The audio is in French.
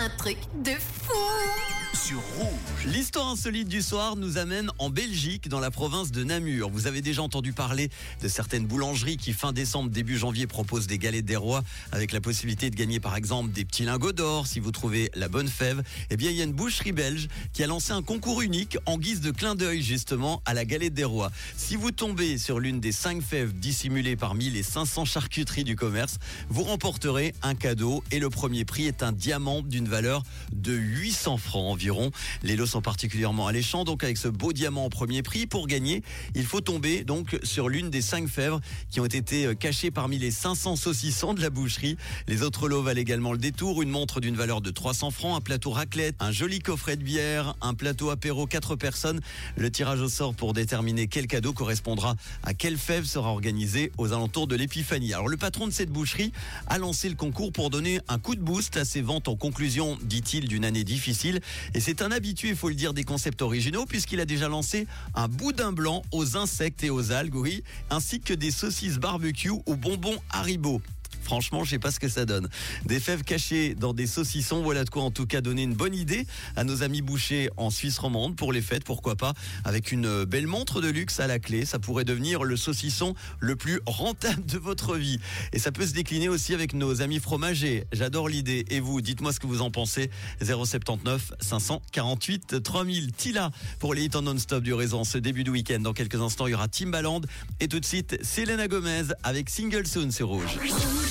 un truc de fou sur Rouge. L'histoire insolite du soir nous amène en Belgique, dans la province de Namur. Vous avez déjà entendu parler de certaines boulangeries qui, fin décembre, début janvier, proposent des galettes des rois avec la possibilité de gagner, par exemple, des petits lingots d'or si vous trouvez la bonne fève. Eh bien, il y a une boucherie belge qui a lancé un concours unique en guise de clin d'œil, justement, à la galette des rois. Si vous tombez sur l'une des cinq fèves dissimulées parmi les 500 charcuteries du commerce, vous remporterez un cadeau et le premier prix est un diamant d'une valeur de 800 francs environ. Sont particulièrement alléchants, donc avec ce beau diamant en premier prix, pour gagner, il faut tomber donc sur l'une des cinq fèves qui ont été euh, cachées parmi les 500 saucissons de la boucherie. Les autres lots valent également le détour, une montre d'une valeur de 300 francs, un plateau raclette, un joli coffret de bière, un plateau apéro 4 personnes. Le tirage au sort pour déterminer quel cadeau correspondra à quelle fève sera organisé aux alentours de l'épiphanie. Alors le patron de cette boucherie a lancé le concours pour donner un coup de boost à ses ventes en conclusion, dit-il, d'une année difficile. Et c'est un habitué, faut le dire, des concepts originaux, puisqu'il a déjà lancé un boudin blanc aux insectes et aux algues, ainsi que des saucisses barbecue aux bonbons Haribo. Franchement, je sais pas ce que ça donne. Des fèves cachées dans des saucissons, voilà de quoi en tout cas donner une bonne idée à nos amis bouchers en Suisse romande pour les fêtes, pourquoi pas, avec une belle montre de luxe à la clé. Ça pourrait devenir le saucisson le plus rentable de votre vie. Et ça peut se décliner aussi avec nos amis fromagers. J'adore l'idée. Et vous, dites-moi ce que vous en pensez. 079 548 3000. Tila pour les hits en non-stop du réseau ce début de week-end. Dans quelques instants, il y aura Timbaland. Et tout de suite, Selena Gomez avec Single Soon sur Rouge.